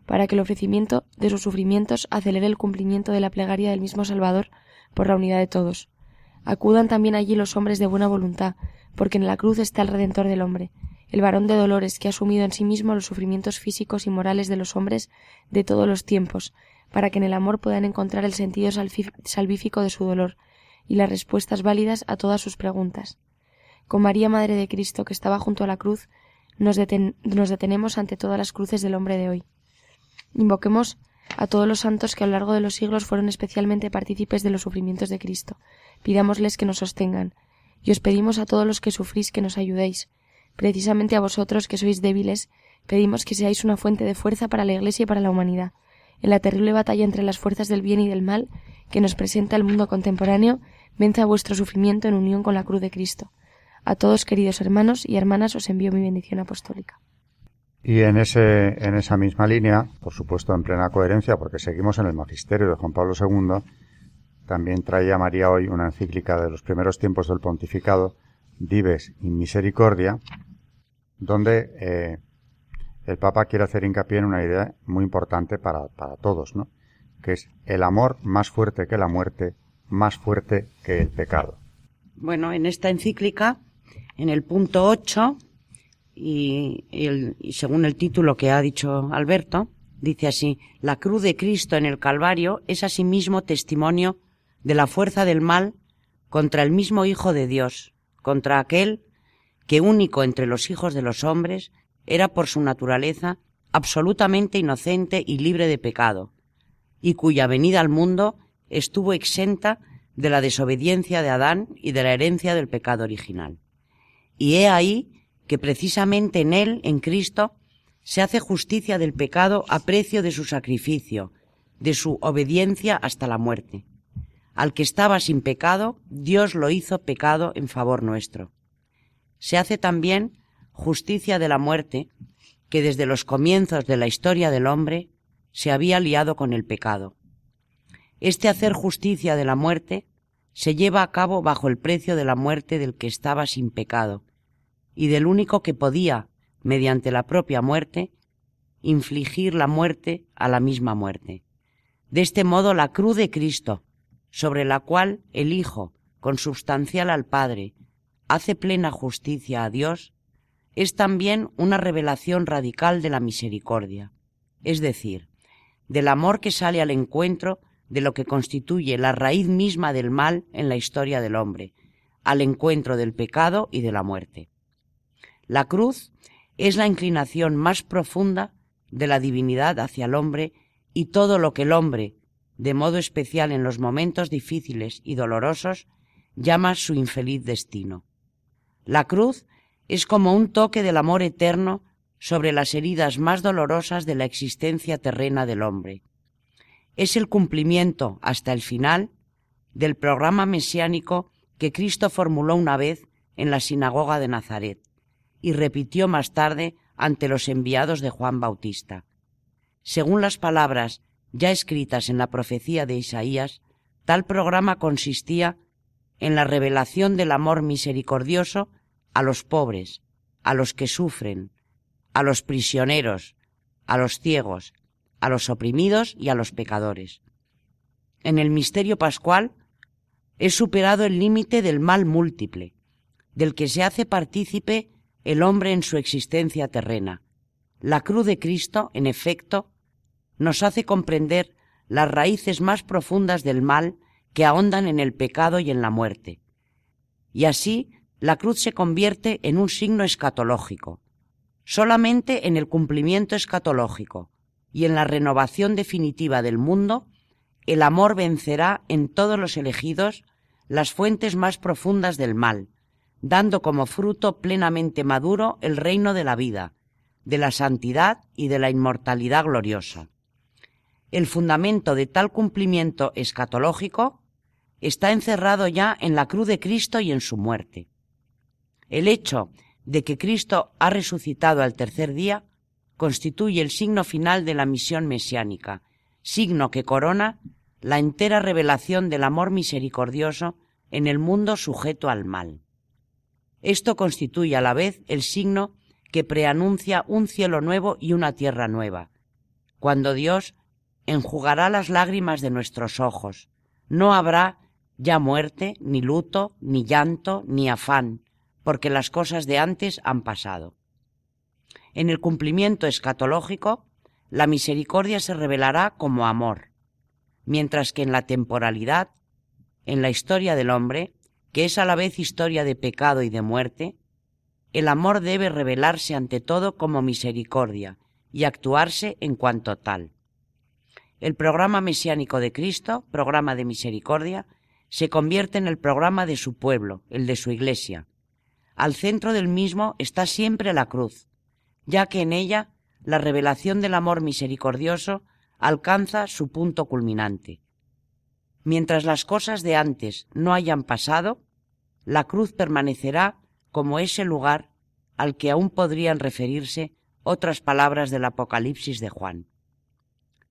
S3: para que el ofrecimiento de sus sufrimientos acelere el cumplimiento de la plegaria del mismo Salvador por la unidad de todos. Acudan también allí los hombres de buena voluntad, porque en la cruz está el Redentor del hombre, el varón de dolores que ha asumido en sí mismo los sufrimientos físicos y morales de los hombres de todos los tiempos, para que en el amor puedan encontrar el sentido salvífico de su dolor y las respuestas válidas a todas sus preguntas. Con María Madre de Cristo, que estaba junto a la cruz, nos, nos detenemos ante todas las cruces del hombre de hoy. Invoquemos a todos los santos que a lo largo de los siglos fueron especialmente partícipes de los sufrimientos de Cristo. Pidámosles que nos sostengan. Y os pedimos a todos los que sufrís que nos ayudéis, Precisamente a vosotros, que sois débiles, pedimos que seáis una fuente de fuerza para la Iglesia y para la humanidad. En la terrible batalla entre las fuerzas del bien y del mal que nos presenta el mundo contemporáneo, vence a vuestro sufrimiento en unión con la cruz de Cristo. A todos, queridos hermanos y hermanas, os envío mi bendición apostólica.
S1: Y en, ese, en esa misma línea, por supuesto en plena coherencia, porque seguimos en el magisterio de Juan Pablo II, también traía María hoy una encíclica de los primeros tiempos del pontificado, Dives in Misericordia, donde eh, el Papa quiere hacer hincapié en una idea muy importante para, para todos, ¿no? que es el amor más fuerte que la muerte, más fuerte que el pecado.
S2: Bueno, en esta encíclica, en el punto 8, y, y, según el título que ha dicho Alberto, dice así, la cruz de Cristo en el Calvario es asimismo testimonio de la fuerza del mal contra el mismo Hijo de Dios, contra aquel que único entre los hijos de los hombres era por su naturaleza absolutamente inocente y libre de pecado, y cuya venida al mundo estuvo exenta de la desobediencia de Adán y de la herencia del pecado original. Y he ahí que precisamente en él, en Cristo, se hace justicia del pecado a precio de su sacrificio, de su obediencia hasta la muerte. Al que estaba sin pecado, Dios lo hizo pecado en favor nuestro se hace también justicia de la muerte que desde los comienzos de la historia del hombre se había liado con el pecado. Este hacer justicia de la muerte se lleva a cabo bajo el precio de la muerte del que estaba sin pecado y del único que podía, mediante la propia muerte, infligir la muerte a la misma muerte. De este modo la cruz de Cristo, sobre la cual el Hijo, consubstancial al Padre, hace plena justicia a Dios, es también una revelación radical de la misericordia, es decir, del amor que sale al encuentro de lo que constituye la raíz misma del mal en la historia del hombre, al encuentro del pecado y de la muerte. La cruz es la inclinación más profunda de la divinidad hacia el hombre y todo lo que el hombre, de modo especial en los momentos difíciles y dolorosos, llama su infeliz destino. La cruz es como un toque del amor eterno sobre las heridas más dolorosas de la existencia terrena del hombre. Es el cumplimiento hasta el final del programa mesiánico que Cristo formuló una vez en la sinagoga de Nazaret y repitió más tarde ante los enviados de Juan Bautista. Según las palabras ya escritas en la profecía de Isaías, tal programa consistía en la revelación del amor misericordioso a los pobres, a los que sufren, a los prisioneros, a los ciegos, a los oprimidos y a los pecadores. En el misterio pascual es superado el límite del mal múltiple, del que se hace partícipe el hombre en su existencia terrena. La cruz de Cristo, en efecto, nos hace comprender las raíces más profundas del mal que ahondan en el pecado y en la muerte. Y así la cruz se convierte en un signo escatológico. Solamente en el cumplimiento escatológico y en la renovación definitiva del mundo, el amor vencerá en todos los elegidos las fuentes más profundas del mal, dando como fruto plenamente maduro el reino de la vida, de la santidad y de la inmortalidad gloriosa. El fundamento de tal cumplimiento escatológico está encerrado ya en la cruz de Cristo y en su muerte. El hecho de que Cristo ha resucitado al tercer día constituye el signo final de la misión mesiánica, signo que corona la entera revelación del amor misericordioso en el mundo sujeto al mal. Esto constituye a la vez el signo que preanuncia un cielo nuevo y una tierra nueva, cuando Dios enjugará las lágrimas de nuestros ojos. No habrá ya muerte, ni luto, ni llanto, ni afán, porque las cosas de antes han pasado. En el cumplimiento escatológico, la misericordia se revelará como amor, mientras que en la temporalidad, en la historia del hombre, que es a la vez historia de pecado y de muerte, el amor debe revelarse ante todo como misericordia y actuarse en cuanto tal. El programa mesiánico de Cristo, programa de misericordia, se convierte en el programa de su pueblo, el de su iglesia. Al centro del mismo está siempre la cruz, ya que en ella la revelación del amor misericordioso alcanza su punto culminante. Mientras las cosas de antes no hayan pasado, la cruz permanecerá como ese lugar al que aún podrían referirse otras palabras del Apocalipsis de Juan.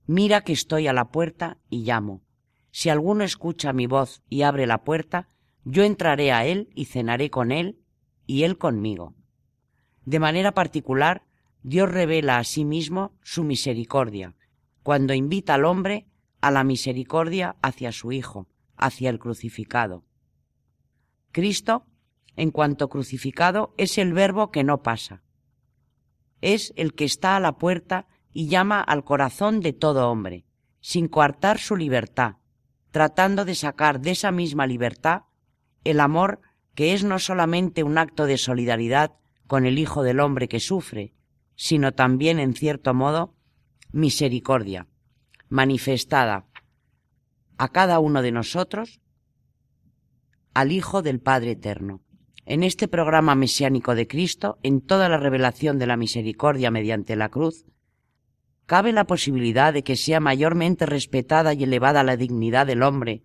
S2: Mira que estoy a la puerta y llamo. Si alguno escucha mi voz y abre la puerta, yo entraré a él y cenaré con él y él conmigo. De manera particular, Dios revela a sí mismo su misericordia, cuando invita al hombre a la misericordia hacia su Hijo, hacia el crucificado. Cristo, en cuanto crucificado, es el verbo que no pasa. Es el que está a la puerta y llama al corazón de todo hombre, sin coartar su libertad, tratando de sacar de esa misma libertad el amor que es no solamente un acto de solidaridad con el Hijo del Hombre que sufre, sino también, en cierto modo, misericordia, manifestada a cada uno de nosotros al Hijo del Padre Eterno. En este programa mesiánico de Cristo, en toda la revelación de la misericordia mediante la cruz, cabe la posibilidad de que sea mayormente respetada y elevada la dignidad del hombre,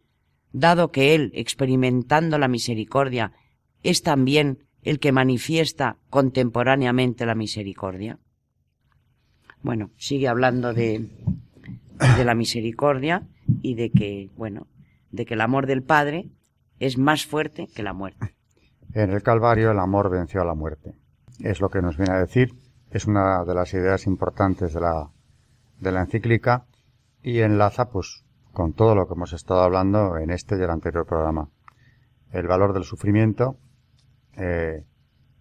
S2: dado que él, experimentando la misericordia, es también el que manifiesta contemporáneamente la misericordia. Bueno, sigue hablando de, de la misericordia y de que, bueno, de que el amor del Padre es más fuerte que la muerte.
S1: En el Calvario el amor venció a la muerte. Es lo que nos viene a decir. Es una de las ideas importantes de la, de la encíclica y enlaza pues con todo lo que hemos estado hablando en este y el anterior programa. El valor del sufrimiento eh,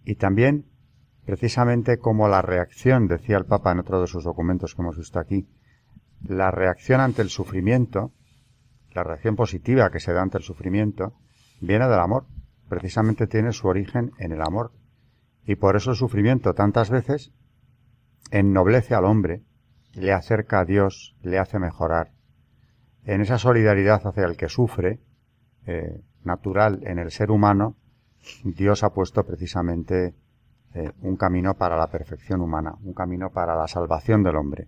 S1: y también precisamente como la reacción, decía el Papa en otro de sus documentos que hemos visto aquí, la reacción ante el sufrimiento, la reacción positiva que se da ante el sufrimiento, viene del amor. Precisamente tiene su origen en el amor. Y por eso el sufrimiento tantas veces ennoblece al hombre le acerca a Dios, le hace mejorar. En esa solidaridad hacia el que sufre, eh, natural en el ser humano, Dios ha puesto precisamente eh, un camino para la perfección humana, un camino para la salvación del hombre,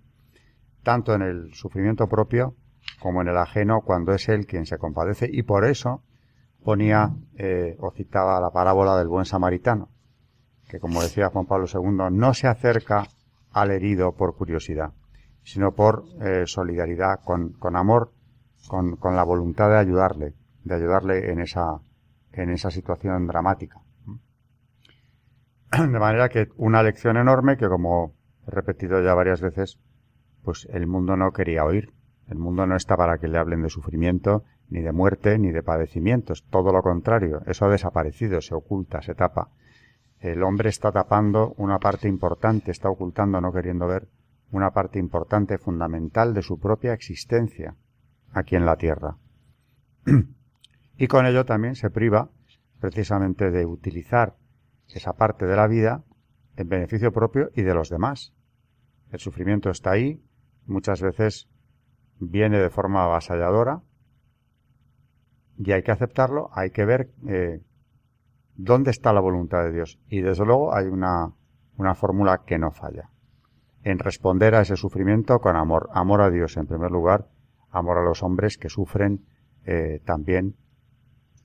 S1: tanto en el sufrimiento propio como en el ajeno cuando es Él quien se compadece y por eso ponía eh, o citaba la parábola del buen samaritano, que como decía Juan Pablo II, no se acerca al herido por curiosidad, sino por eh, solidaridad, con, con amor, con, con, la voluntad de ayudarle, de ayudarle en esa, en esa situación dramática. De manera que una lección enorme que, como he repetido ya varias veces, pues el mundo no quería oír. El mundo no está para que le hablen de sufrimiento, ni de muerte, ni de padecimientos. Todo lo contrario. Eso ha desaparecido, se oculta, se tapa. El hombre está tapando una parte importante, está ocultando, no queriendo ver una parte importante, fundamental de su propia existencia aquí en la tierra. y con ello también se priva precisamente de utilizar esa parte de la vida en beneficio propio y de los demás. El sufrimiento está ahí, muchas veces viene de forma avasalladora y hay que aceptarlo, hay que ver eh, dónde está la voluntad de Dios. Y desde luego hay una, una fórmula que no falla. En responder a ese sufrimiento con amor. Amor a Dios en primer lugar, amor a los hombres que sufren eh, también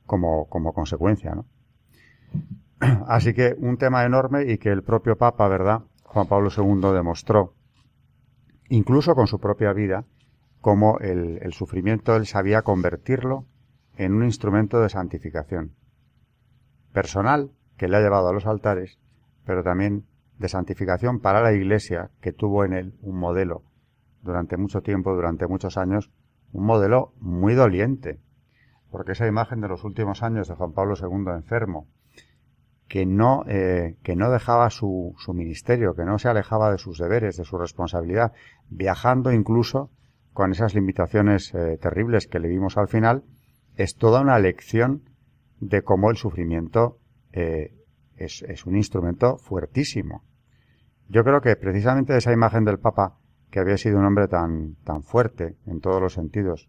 S1: como, como consecuencia. ¿no? Así que un tema enorme y que el propio Papa, ¿verdad? Juan Pablo II demostró, incluso con su propia vida, cómo el, el sufrimiento él sabía convertirlo en un instrumento de santificación personal que le ha llevado a los altares, pero también de santificación para la Iglesia, que tuvo en él un modelo durante mucho tiempo, durante muchos años, un modelo muy doliente, porque esa imagen de los últimos años de Juan Pablo II enfermo, que no, eh, que no dejaba su, su ministerio, que no se alejaba de sus deberes, de su responsabilidad, viajando incluso con esas limitaciones eh, terribles que le vimos al final, es toda una lección de cómo el sufrimiento eh, es, es, un instrumento fuertísimo. Yo creo que precisamente esa imagen del Papa, que había sido un hombre tan, tan fuerte en todos los sentidos,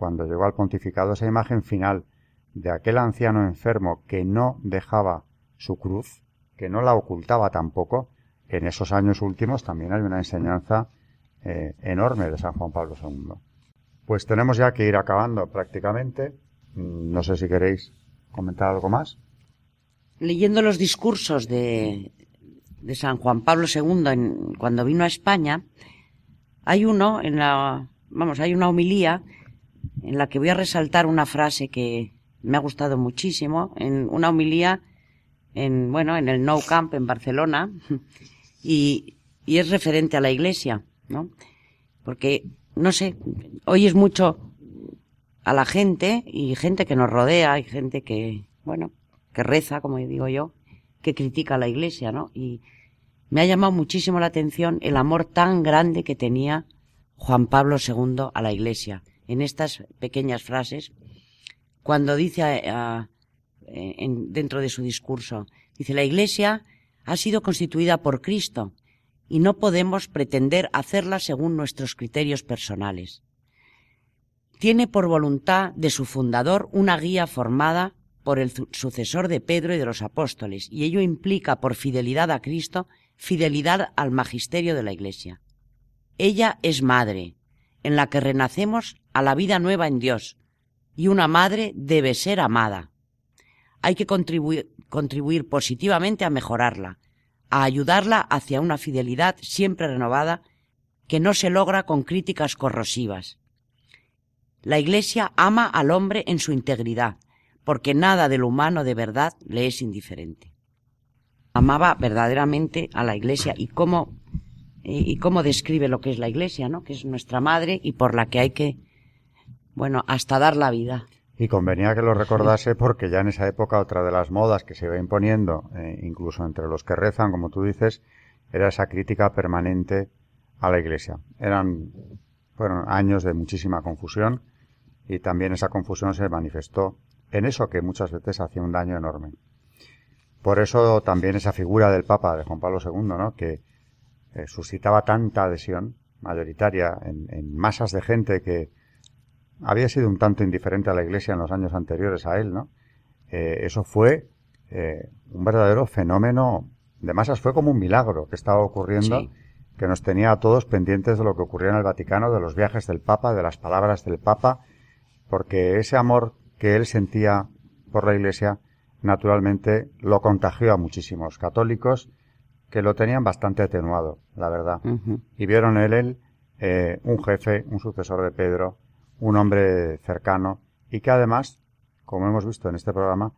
S1: cuando llegó al pontificado, esa imagen final de aquel anciano enfermo que no dejaba su cruz, que no la ocultaba tampoco, en esos años últimos también hay una enseñanza eh, enorme de San Juan Pablo II. Pues tenemos ya que ir acabando prácticamente. Mm, no sé si queréis comentar algo más.
S2: Leyendo los discursos de, de San Juan Pablo II en, cuando vino a España, hay uno en la, vamos, hay una homilía en la que voy a resaltar una frase que me ha gustado muchísimo, en una homilía en, bueno, en el No Camp en Barcelona, y, y es referente a la iglesia, ¿no? Porque, no sé, oyes mucho a la gente y gente que nos rodea y gente que, bueno, que reza, como digo yo, que critica a la iglesia, ¿no? Y me ha llamado muchísimo la atención el amor tan grande que tenía Juan Pablo II a la iglesia en estas pequeñas frases, cuando dice dentro de su discurso, dice, la Iglesia ha sido constituida por Cristo y no podemos pretender hacerla según nuestros criterios personales. Tiene por voluntad de su fundador una guía formada por el sucesor de Pedro y de los apóstoles, y ello implica por fidelidad a Cristo fidelidad al magisterio de la Iglesia. Ella es madre, en la que renacemos a la vida nueva en Dios, y una madre debe ser amada. Hay que contribuir, contribuir positivamente a mejorarla, a ayudarla hacia una fidelidad siempre renovada que no se logra con críticas corrosivas. La Iglesia ama al hombre en su integridad, porque nada de lo humano de verdad le es indiferente. Amaba verdaderamente a la Iglesia y cómo y, cómo describe lo que es la Iglesia, ¿no? Que es nuestra madre y por la que hay que, bueno, hasta dar la vida.
S1: Y convenía que lo recordase porque ya en esa época otra de las modas que se iba imponiendo, eh, incluso entre los que rezan, como tú dices, era esa crítica permanente a la Iglesia. Eran, fueron años de muchísima confusión y también esa confusión se manifestó en eso que muchas veces hacía un daño enorme. Por eso también esa figura del Papa, de Juan Pablo II, ¿no? que eh, suscitaba tanta adhesión mayoritaria en, masas de gente que había sido un tanto indiferente a la Iglesia en los años anteriores a él, ¿no? Eh, eso fue eh, un verdadero fenómeno de masas, fue como un milagro que estaba ocurriendo, que nos tenía a todos pendientes de lo que ocurría en el Vaticano, de los viajes del Papa, de las palabras del Papa, porque ese amor que él sentía por la Iglesia, naturalmente lo contagió a muchísimos católicos que lo tenían bastante atenuado, la verdad. Y vieron en él eh, un jefe, un sucesor de Pedro, un hombre cercano y que además, como hemos visto en este programa,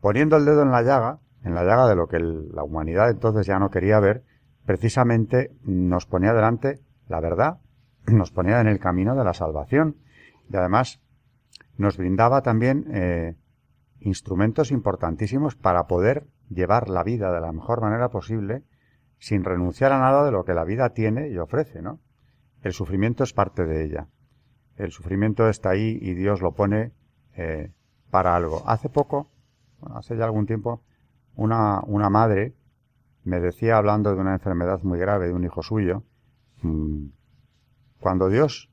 S1: poniendo el dedo en la llaga, en la llaga de lo que la humanidad entonces ya no quería ver, precisamente nos ponía delante la verdad, nos ponía en el camino de la salvación y además nos brindaba también eh, instrumentos importantísimos para poder llevar la vida de la mejor manera posible sin renunciar a nada de lo que la vida tiene y ofrece, ¿no? El sufrimiento es parte de ella. El sufrimiento está ahí y Dios lo pone eh, para algo. Hace poco, hace ya algún tiempo, una, una madre me decía, hablando de una enfermedad muy grave de un hijo suyo, mm, cuando Dios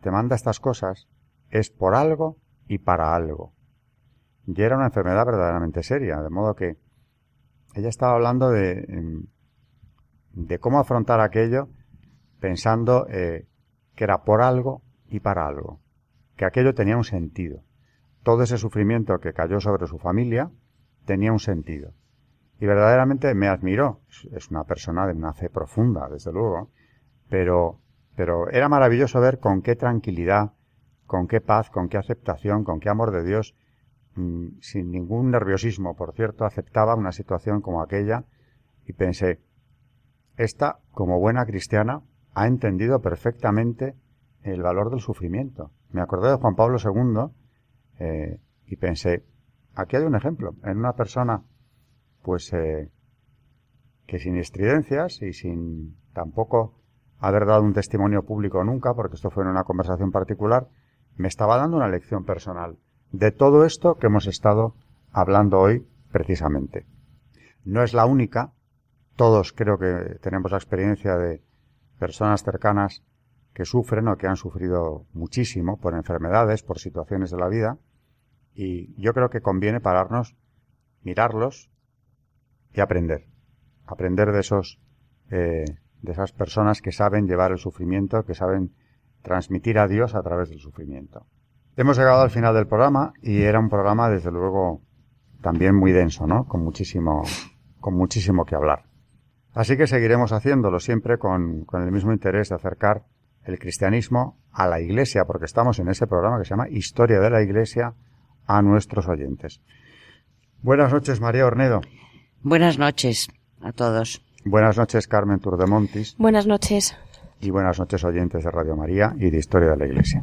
S1: te manda estas cosas, es por algo y para algo. Y era una enfermedad verdaderamente seria, de modo que ella estaba hablando de, em, de cómo afrontar aquello pensando eh, que era por algo y para algo, que aquello tenía un sentido. Todo ese sufrimiento que cayó sobre su familia tenía un sentido. Y verdaderamente me admiró. Es una persona de una fe profunda, desde luego, pero, pero era maravilloso ver con qué tranquilidad, con qué paz, con qué aceptación, con qué amor de Dios, mm, sin ningún nerviosismo, por cierto, aceptaba una situación como aquella y pensé, esta, como buena cristiana, ha entendido perfectamente el valor del sufrimiento. Me acordé de Juan Pablo II eh, y pensé, aquí hay un ejemplo, en una persona, pues, eh, que sin estridencias y sin tampoco haber dado un testimonio público nunca, porque esto fue en una conversación particular, me estaba dando una lección personal de todo esto que hemos estado hablando hoy precisamente. No es la única, todos creo que tenemos la experiencia de personas cercanas que sufren o que han sufrido muchísimo por enfermedades, por situaciones de la vida, y yo creo que conviene pararnos, mirarlos y aprender. Aprender de esos, eh, de esas personas que saben llevar el sufrimiento, que saben transmitir a Dios a través del sufrimiento. Hemos llegado al final del programa y era un programa, desde luego, también muy denso, ¿no? Con muchísimo, con muchísimo que hablar. Así que seguiremos haciéndolo siempre con, con el mismo interés de acercar el cristianismo a la Iglesia, porque estamos en ese programa que se llama Historia de la Iglesia a nuestros oyentes. Buenas noches, María Ornedo.
S2: Buenas noches a todos.
S1: Buenas noches, Carmen Turdemontis.
S3: Buenas noches
S1: y buenas noches oyentes de Radio María y de Historia de la Iglesia.